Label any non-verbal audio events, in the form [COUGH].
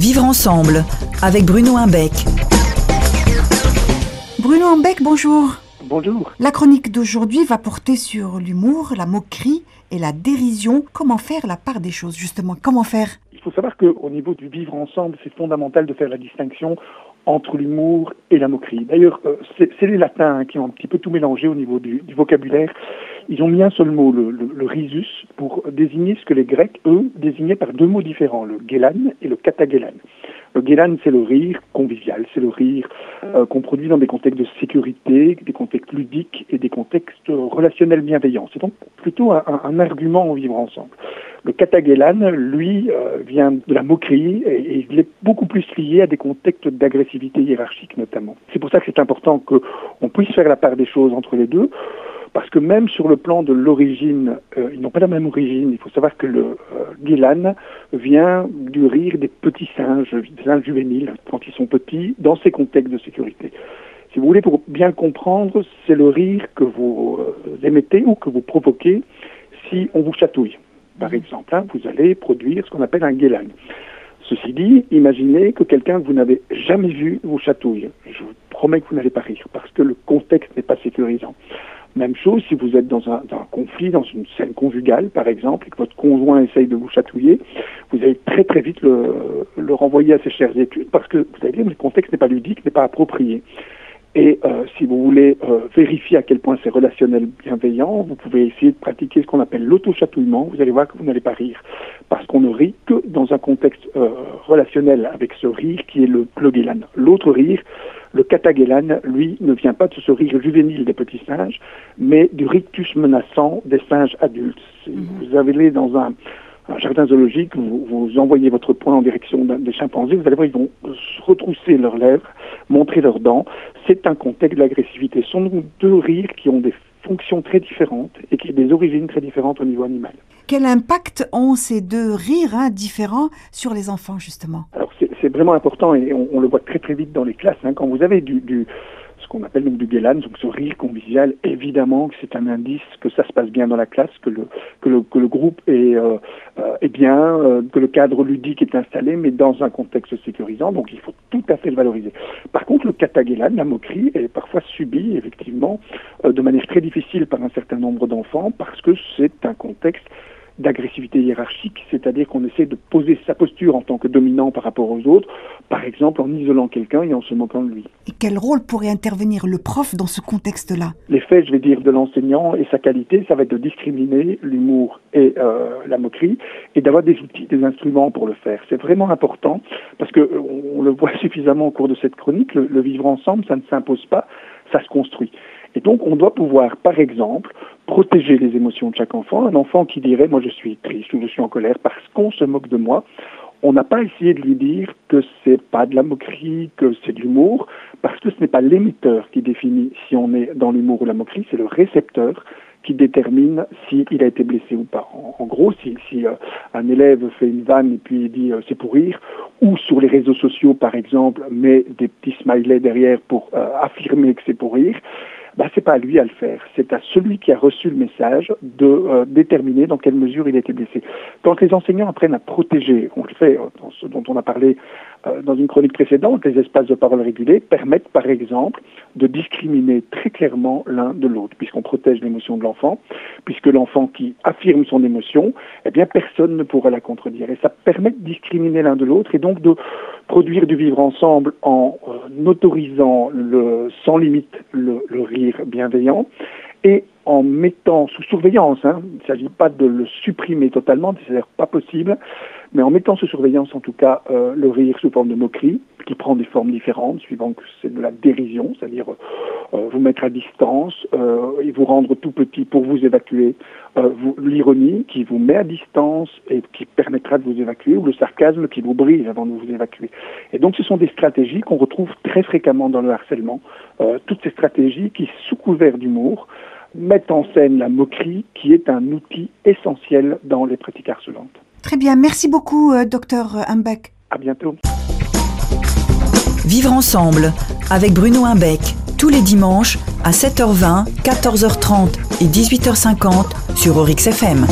Vivre ensemble avec Bruno Imbec. Bruno Imbec, bonjour. Bonjour. La chronique d'aujourd'hui va porter sur l'humour, la moquerie et la dérision. Comment faire la part des choses, justement? Comment faire? Il faut savoir qu'au niveau du vivre ensemble, c'est fondamental de faire la distinction entre l'humour et la moquerie. D'ailleurs, euh, c'est les latins qui ont un petit peu tout mélangé au niveau du, vocabulaire. Ils ont mis un seul mot, le, risus, pour désigner ce que les Grecs, eux, désignaient par deux mots différents, le gélan et le katagelan. Le gélan, c'est le rire convivial, c'est le rire euh, qu'on produit dans des contextes de sécurité, des contextes ludiques et des contextes relationnels bienveillants. C'est donc plutôt un, argument au vivre ensemble. Le katagelan, lui, euh, vient de la moquerie et, il est beaucoup plus lié à des contextes d'agressivité hiérarchique notamment. C'est pour ça que c'est important qu'on puisse faire la part des choses entre les deux parce que même sur le plan de l'origine, euh, ils n'ont pas la même origine. Il faut savoir que le euh, vient du rire des petits singes, des singes juvéniles, quand ils sont petits, dans ces contextes de sécurité. Si vous voulez, pour bien comprendre, c'est le rire que vous euh, émettez ou que vous provoquez si on vous chatouille. Par exemple, hein, vous allez produire ce qu'on appelle un guélan. Ceci dit, imaginez que quelqu'un que vous n'avez jamais vu vous chatouille. Je vous promets que vous n'allez pas rire parce que le contexte n'est pas sécurisant. Même chose si vous êtes dans un, conflit, dans une scène conjugale par exemple, et que votre conjoint essaye de vous chatouiller, vous allez très très vite le, renvoyer à ses chères études parce que vous allez dire que le contexte n'est pas ludique, n'est pas approprié. Et euh, si vous voulez euh, vérifier à quel point c'est relationnel bienveillant, vous pouvez essayer de pratiquer ce qu'on appelle l'auto-chatouillement. Vous allez voir que vous n'allez pas rire, parce qu'on ne rit que dans un contexte euh, relationnel avec ce rire qui est le Glogelan. L'autre rire, le Katagelan, lui, ne vient pas de ce rire juvénile des petits singes, mais du rictus menaçant des singes adultes. Mhm. Vous avez dans un, un jardin zoologique, vous, vous, envoyez votre poing en direction des chimpanzés, vous allez voir, ils vont retrousser leurs lèvres, montrer leurs dents. C'est un contexte d'agressivité. Ce sont deux rires qui ont des fonctions très différentes et qui ont des origines très différentes au niveau animal. Quel impact ont ces deux rires hein, différents sur les enfants, justement? Alors, c'est vraiment important et on, le voit très très vite dans les classes. Hein. quand vous avez du, qu'on appelle donc du guélan, donc ce rire convivial, évidemment que c'est un indice que ça se passe bien dans la classe, que le, que le, que le groupe est, euh, euh est bien, euh, que le cadre ludique est installé, mais dans un contexte sécurisant, donc il faut tout à fait le valoriser. Par contre, le katagelan, la moquerie, est parfois subie, effectivement, de manière très difficile par un certain nombre d'enfants, parce que c'est un contexte d'agressivité hiérarchique, c'est-à-dire qu'on essaie de poser sa posture en tant que dominant par rapport aux autres, par exemple en isolant quelqu'un et en se moquant de lui. Et quel rôle pourrait intervenir le prof dans ce contexte-là? L'effet, je vais dire, de l'enseignant et sa qualité, ça va être de discriminer l'humour et euh, la moquerie et d'avoir des outils, des instruments pour le faire. C'est vraiment important parce que on le voit [LAUGHS] suffisamment au cours de cette chronique, le vivre ensemble, ça ne s'impose pas, ça se construit. Et donc, on doit pouvoir, par exemple, protéger les émotions de chaque enfant. Un enfant qui dirait, moi je suis triste ou je suis en colère parce qu'on se moque de moi, on n'a pas essayé de lui dire que c'est pas de la moquerie, que c'est de l'humour, parce que ce n'est pas l'émetteur qui définit si on est dans l'humour ou la moquerie, c'est le récepteur qui détermine s'il a été blessé ou pas. En, gros, si, si euh, un élève fait une vanne et puis il dit euh, c'est pour rire, ou sur les réseaux sociaux par exemple met des petits smileys derrière pour euh, affirmer que c'est pour rire, bah, c'est pas à lui à le faire. C'est à celui qui a reçu le message de euh, déterminer dans quelle mesure il a été blessé. Quand les enseignants apprennent à protéger, on le fait euh, dans ce dont on a parlé euh, dans une chronique précédente, les espaces de parole régulés permettent par exemple de discriminer très clairement l'un de l'autre, puisqu'on protège l'émotion de l'enfant, puisque l'enfant qui affirme son émotion, eh bien personne ne pourra la contredire. Et ça permet de discriminer l'un de l'autre et donc de produire du vivre ensemble en euh, autorisant le, sans limite le, rire bienveillant. Et en mettant sous surveillance, hein, il ne s'agit pas de le supprimer totalement, c'est-à-dire pas possible, mais en mettant sous surveillance en tout cas euh, le rire sous forme de moquerie, qui prend des formes différentes, suivant que c'est de la dérision, c'est-à-dire euh, vous mettre à distance euh, et vous rendre tout petit pour vous évacuer, l'ironie qui vous met à distance et qui permettra de vous évacuer, ou le sarcasme qui vous brise avant de vous évacuer. Et donc ce sont des stratégies qu'on retrouve très fréquemment dans le harcèlement, toutes ces stratégies qui, sous couvert d'humour, mettent en scène la moquerie qui est un outil essentiel dans les pratiques harcelantes. Très bien, merci beaucoup, euh, docteur Imbeck. À bientôt. Vivre ensemble avec Bruno Imbeck, tous les dimanches à 7h20, 14h30 et 18h50 sur Orix FM.